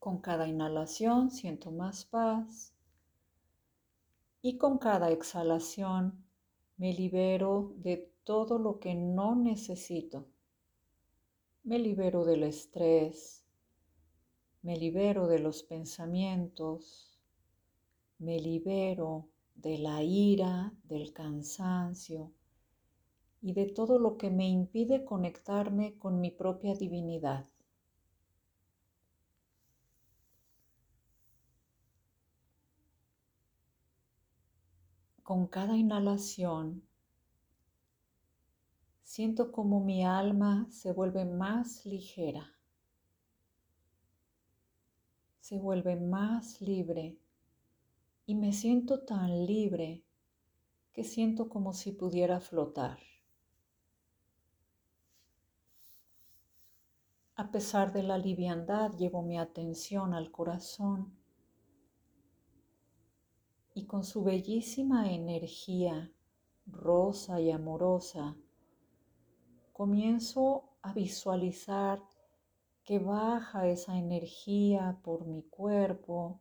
Con cada inhalación siento más paz y con cada exhalación me libero de todo lo que no necesito. Me libero del estrés, me libero de los pensamientos, me libero de la ira, del cansancio y de todo lo que me impide conectarme con mi propia divinidad. Con cada inhalación, siento como mi alma se vuelve más ligera, se vuelve más libre y me siento tan libre que siento como si pudiera flotar. A pesar de la liviandad, llevo mi atención al corazón y con su bellísima energía rosa y amorosa, comienzo a visualizar que baja esa energía por mi cuerpo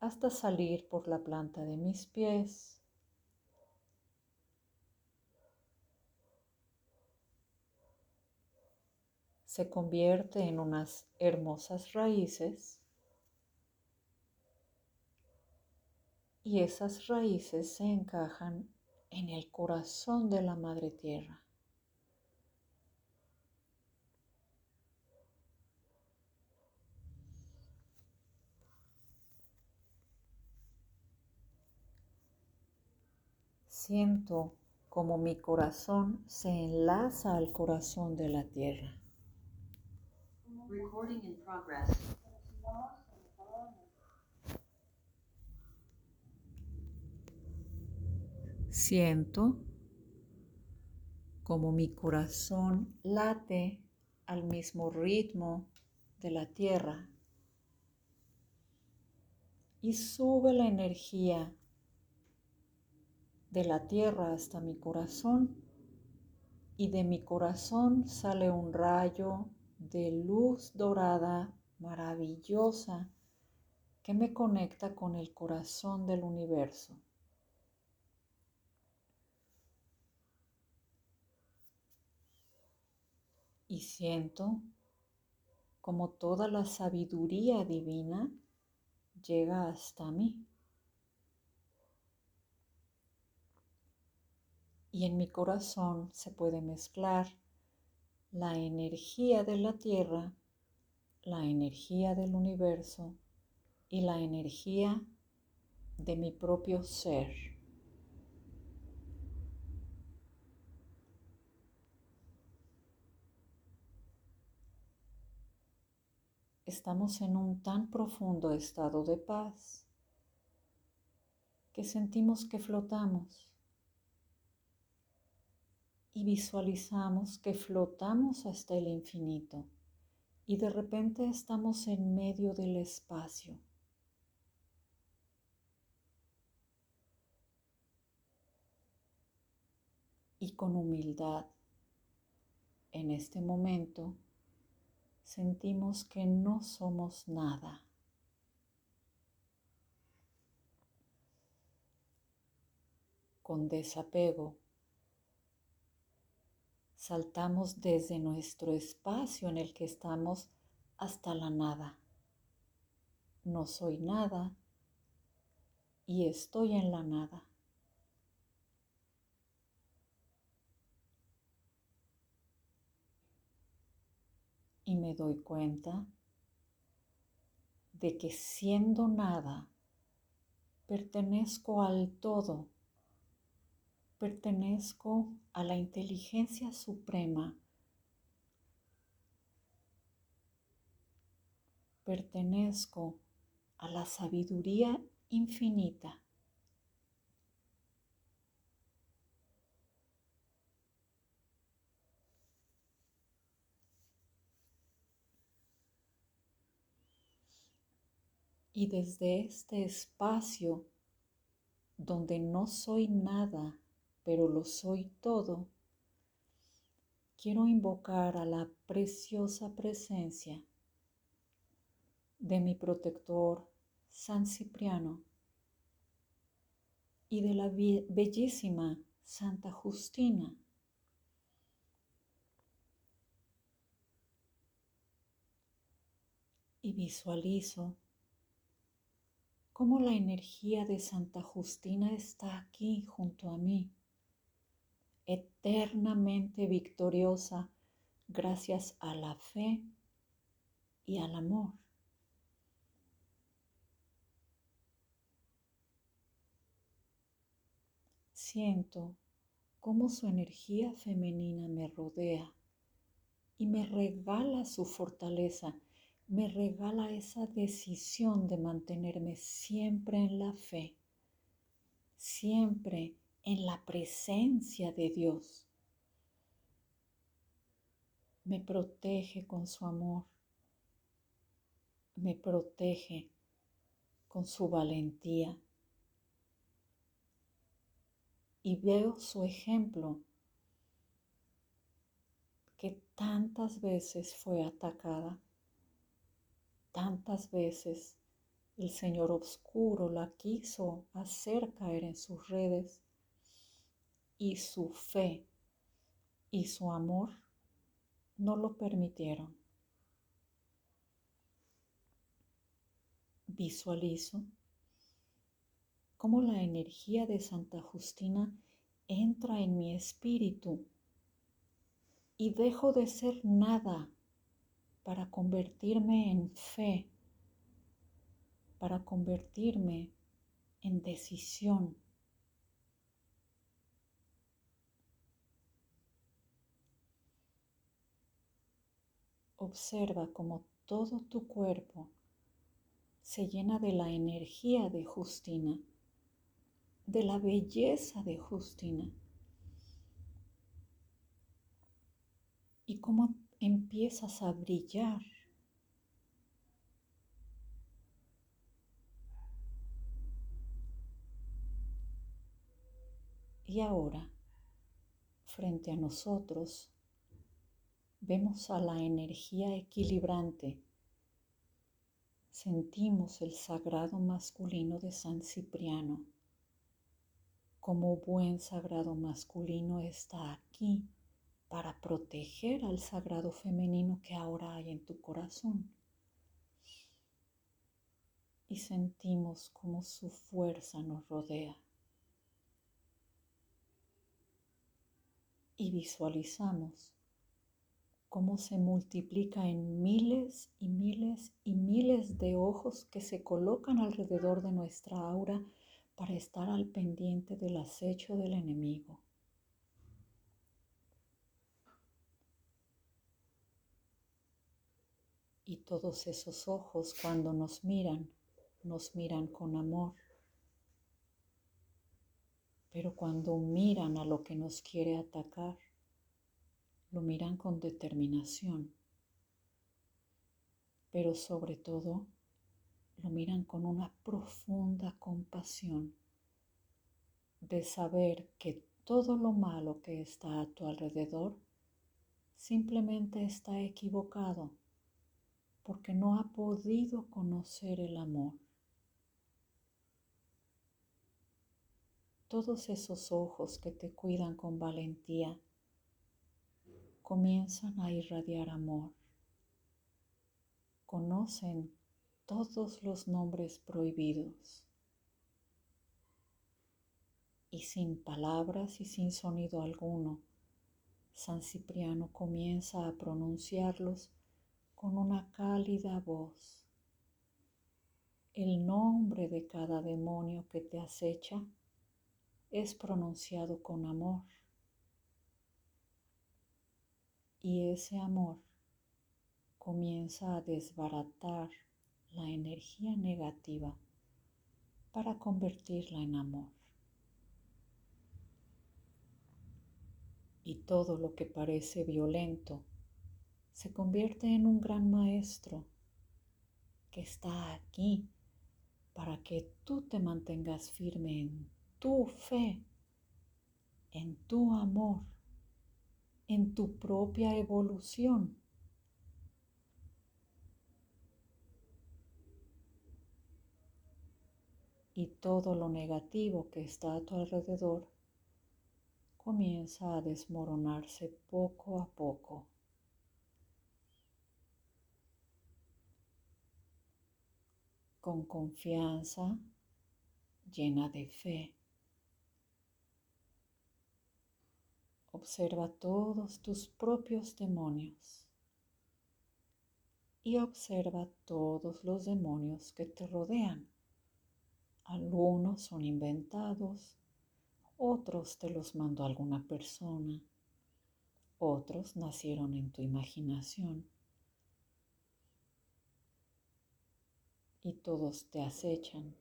hasta salir por la planta de mis pies. Se convierte en unas hermosas raíces y esas raíces se encajan en el corazón de la Madre Tierra. Siento como mi corazón se enlaza al corazón de la tierra. Siento como mi corazón late al mismo ritmo de la tierra y sube la energía de la tierra hasta mi corazón y de mi corazón sale un rayo de luz dorada maravillosa que me conecta con el corazón del universo. Y siento como toda la sabiduría divina llega hasta mí. Y en mi corazón se puede mezclar la energía de la tierra, la energía del universo y la energía de mi propio ser. Estamos en un tan profundo estado de paz que sentimos que flotamos y visualizamos que flotamos hasta el infinito y de repente estamos en medio del espacio. Y con humildad, en este momento, sentimos que no somos nada. Con desapego, saltamos desde nuestro espacio en el que estamos hasta la nada. No soy nada y estoy en la nada. Me doy cuenta de que siendo nada, pertenezco al todo, pertenezco a la inteligencia suprema, pertenezco a la sabiduría infinita. Y desde este espacio donde no soy nada, pero lo soy todo, quiero invocar a la preciosa presencia de mi protector San Cipriano y de la bellísima Santa Justina. Y visualizo cómo la energía de Santa Justina está aquí junto a mí, eternamente victoriosa gracias a la fe y al amor. Siento cómo su energía femenina me rodea y me regala su fortaleza, me regala esa decisión de mantenerme siempre en la fe, siempre en la presencia de Dios. Me protege con su amor, me protege con su valentía y veo su ejemplo que tantas veces fue atacada, tantas veces el Señor Oscuro la quiso hacer caer en sus redes y su fe y su amor no lo permitieron. Visualizo cómo la energía de Santa Justina entra en mi espíritu y dejo de ser nada para convertirme en fe, para convertirme en decisión. Observa cómo todo tu cuerpo se llena de la energía de Justina de la belleza de Justina y cómo empiezas a brillar. Y ahora, frente a nosotros, vemos a la energía equilibrante. Sentimos el sagrado masculino de San Cipriano como buen sagrado masculino está aquí para proteger al sagrado femenino que ahora hay en tu corazón. Y sentimos como su fuerza nos rodea. Y visualizamos cómo se multiplica en miles y miles y miles de ojos que se colocan alrededor de nuestra aura para estar al pendiente del acecho del enemigo. Y todos esos ojos cuando nos miran, nos miran con amor. Pero cuando miran a lo que nos quiere atacar, lo miran con determinación. Pero sobre todo, lo miran con una profunda compasión de saber que todo lo malo que está a tu alrededor simplemente está equivocado porque no ha podido conocer el amor. Todos esos ojos que te cuidan con valentía comienzan a irradiar amor. Conocen todos los nombres prohibidos. Y sin palabras y sin sonido alguno, San Cipriano comienza a pronunciarlos con una cálida voz. El nombre de cada demonio que te acecha es pronunciado con amor. Y ese amor comienza a desbaratar la energía negativa para convertirla en amor. Y todo lo que parece violento se convierte en un gran maestro que está aquí para que tú te mantengas firme en tu fe, en tu amor, en tu propia evolución y todo lo negativo que está a tu alrededor comienza a desmoronarse poco a poco. Con confianza, llena de fe. Observa todos tus propios demonios y observa todos los demonios que te rodean. Algunos son inventados, otros te los mandó alguna persona, otros nacieron en tu imaginación y todos te acechan.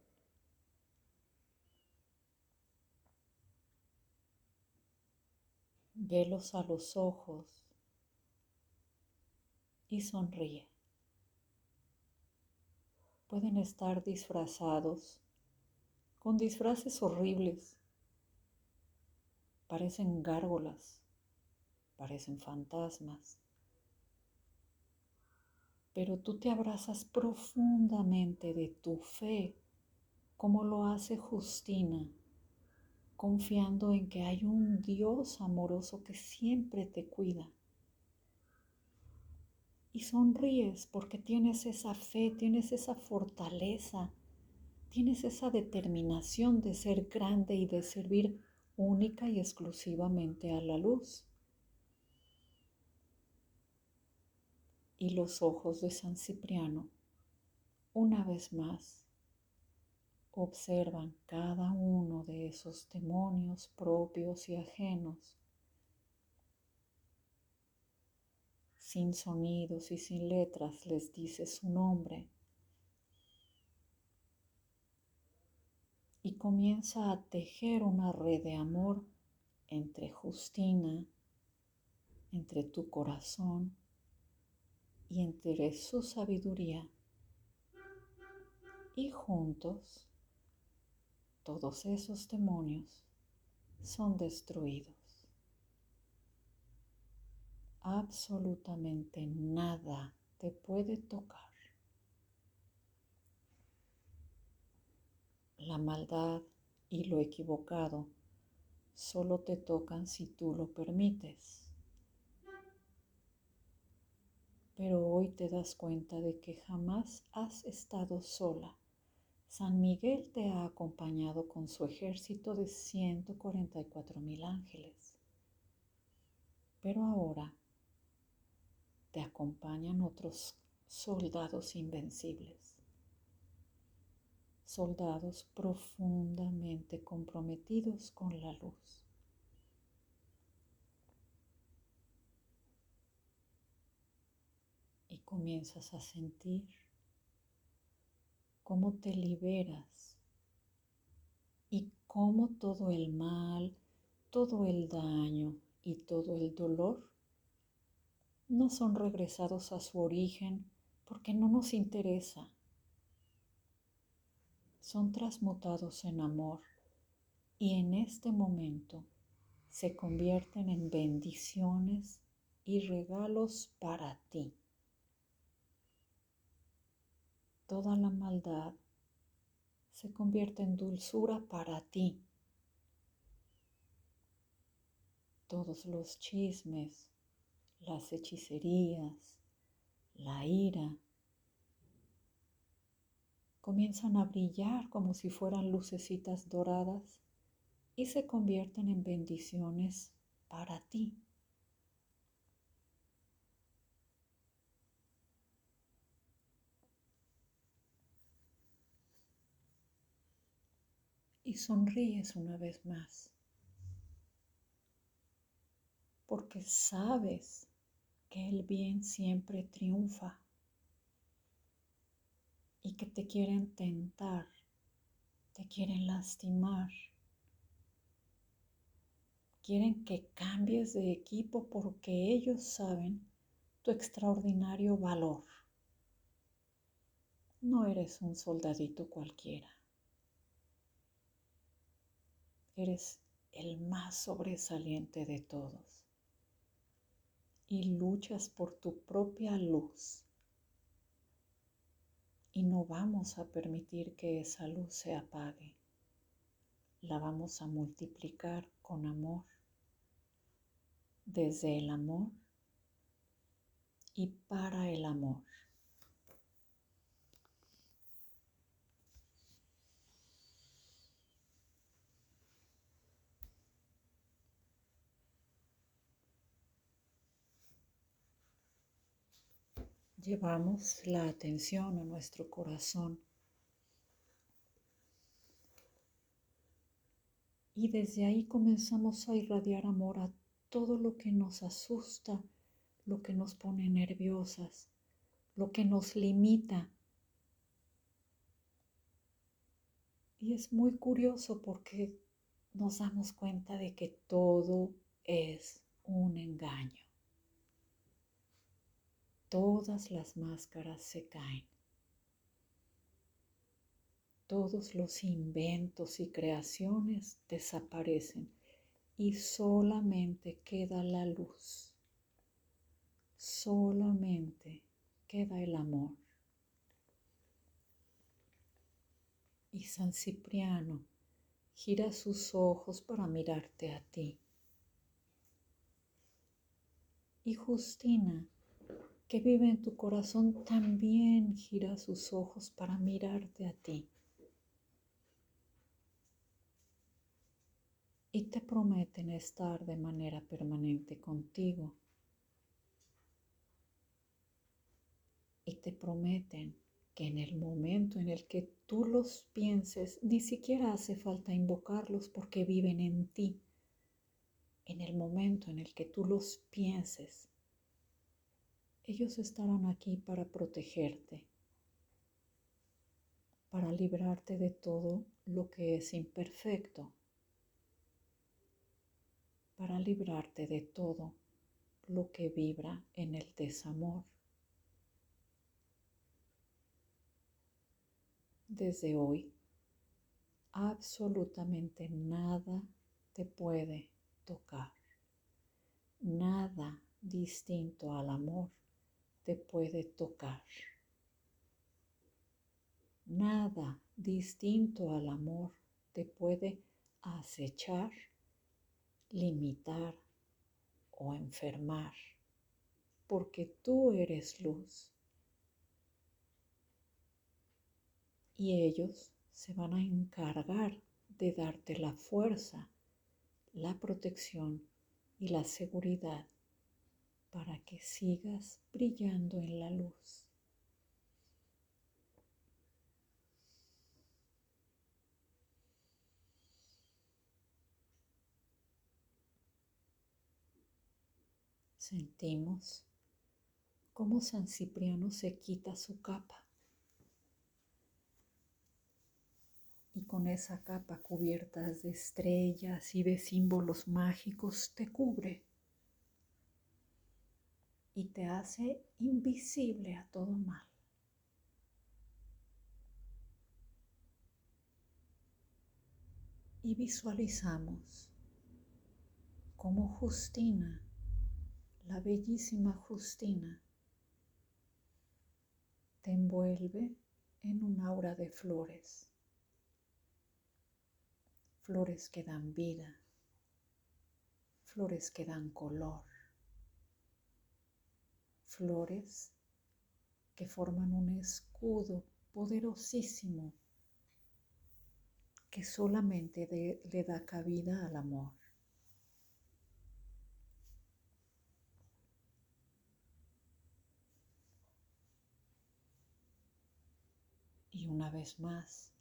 Velos a los ojos y sonríe. Pueden estar disfrazados con disfraces horribles parecen gárgolas, parecen fantasmas. Pero tú te abrazas profundamente de tu fe, como lo hace Justina, confiando en que hay un Dios amoroso que siempre te cuida. Y sonríes porque tienes esa fe, tienes esa fortaleza, tienes esa determinación de ser grande y de servir única y exclusivamente a la luz. Y los ojos de San Cipriano, una vez más, observan cada uno de esos demonios propios y ajenos, sin sonidos y sin letras les dice su nombre. Y comienza a tejer una red de amor entre Justina, entre tu corazón y entre su sabiduría. Y juntos todos esos demonios son destruidos. Absolutamente nada te puede tocar. La maldad y lo equivocado solo te tocan si tú lo permites. Pero hoy te das cuenta de que jamás has estado sola. San Miguel te ha acompañado con su ejército de 144 mil ángeles. Pero ahora te acompañan otros soldados invencibles soldados profundamente comprometidos con la luz. Comienzas a sentir cómo te liberas y cómo todo el mal, todo el daño y todo el dolor no son regresados a su origen porque no nos interesa son transmutados en amor y en este momento se convierten en bendiciones y regalos para ti. Toda la maldad se convierte en dulzura para ti. Todos los chismes, las hechicerías, la ira, comienzan a brillar como si fueran lucecitas doradas y se convierten en bendiciones para ti. Y sonríes una vez más, porque sabes que el bien siempre triunfa y que te quieren tentar, te quieren lastimar. Quieren que cambies de equipo porque ellos saben tu extraordinario valor. No eres un soldadito cualquiera. Eres el más sobresaliente de todos y luchas por tu propia luz y no vamos a permitir que esa luz se apague. La vamos a multiplicar con amor, desde el amor y para el amor. Llevamos la atención a nuestro corazón y desde ahí comenzamos a irradiar amor a todo lo que nos asusta, lo que nos pone nerviosas, lo que nos limita. Y es muy curioso porque nos damos cuenta de que todo es un engaño todas las máscaras se caen. Todos los inventos y creaciones desaparecen y solamente queda la luz. Solamente queda el amor. Y San Cipriano gira sus ojos para mirarte a ti. Y Justina que vive en tu corazón también gira sus ojos para mirarte a ti. Y te prometen estar de manera permanente contigo. Y te prometen que en el momento en el que tú los pienses, ni siquiera hace falta invocarlos porque viven en ti. En el momento en el que tú los pienses, ellos estarán aquí para protegerte, para librarte de todo lo que es imperfecto, para librarte de todo lo que vibra en el desamor. Desde hoy, absolutamente nada te puede tocar, nada distinto al amor te puede tocar. Nada distinto al amor te puede acechar, limitar o enfermar, porque tú eres luz. Y ellos se van a encargar de darte la fuerza, la protección y la seguridad para que sigas brillando en la luz. Sentimos cómo San Cipriano se quita su capa y con esa capa cubierta de estrellas y de símbolos mágicos te cubre y te hace invisible a todo mal. Y visualizamos como Justina, la bellísima Justina, te envuelve en un aura de flores, flores que dan vida, flores que dan color flores que forman un escudo poderosísimo que solamente le da cabida al amor. Y una vez más,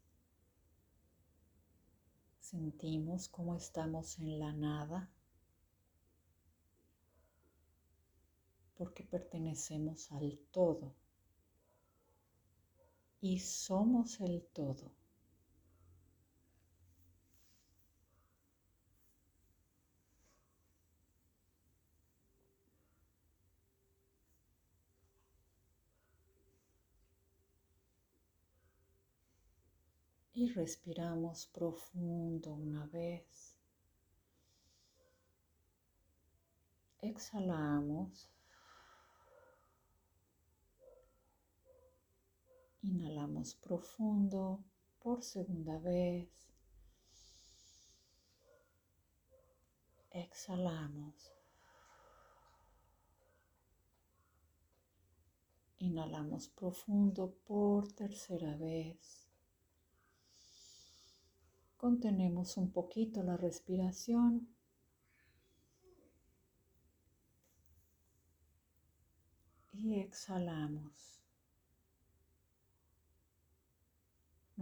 sentimos como estamos en la nada porque pertenecemos al todo y somos el todo. Y respiramos profundo una vez. Exhalamos Inhalamos profundo por segunda vez. Exhalamos. Inhalamos profundo por tercera vez. Contenemos un poquito la respiración. Y exhalamos.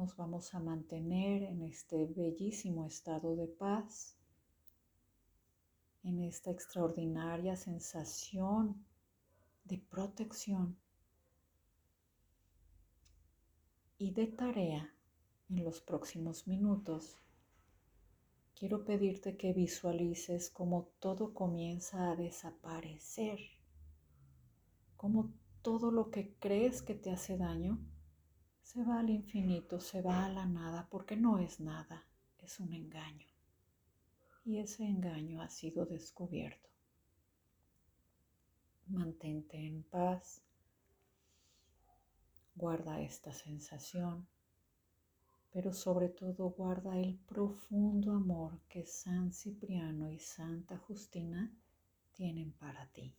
Nos vamos a mantener en este bellísimo estado de paz, en esta extraordinaria sensación de protección y de tarea en los próximos minutos. Quiero pedirte que visualices cómo todo comienza a desaparecer, cómo todo lo que crees que te hace daño se va al infinito, se va a la nada, porque no es nada, es un engaño. Y ese engaño ha sido descubierto. Mantente en paz, guarda esta sensación, pero sobre todo guarda el profundo amor que San Cipriano y Santa Justina tienen para ti.